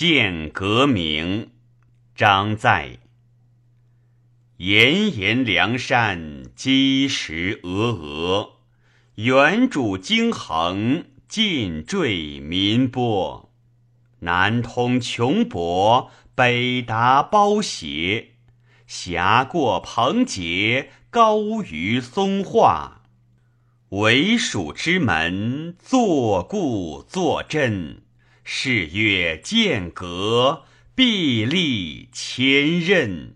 见革名，张在。炎炎梁山，积石峨峨。原主惊横，尽坠民波。南通穷博，北达包斜。峡过蓬碣，高于松化。为蜀之门，坐固坐镇。是曰剑阁，壁立千仞。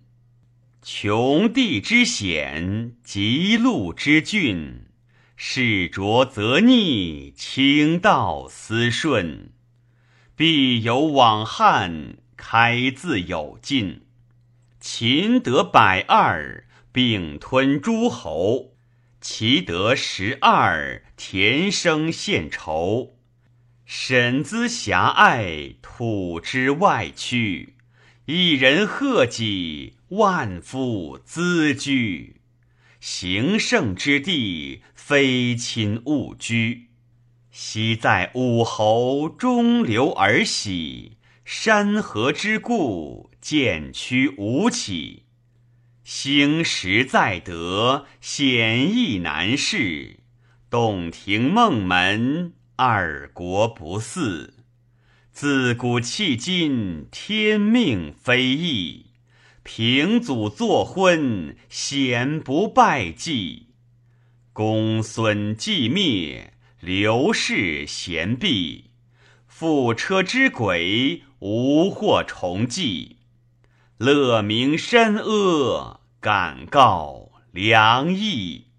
穷地之险，极路之峻，士浊则逆，清道思顺。必有往汉，开自有进。秦得百二，并吞诸侯；齐得十二，田生献仇。沈资狭隘，土之外屈。一人贺己，万夫咨居。行胜之地，非亲勿居。昔在武侯，中流而喜；山河之固，渐趋无起。兴时在德，险易难事。洞庭梦门，二国不似。自古迄今，天命非易。平祖作昏，贤不拜祭。公孙既灭，刘氏贤毕。覆车之轨，无或重继。乐名深恶，敢告梁邑。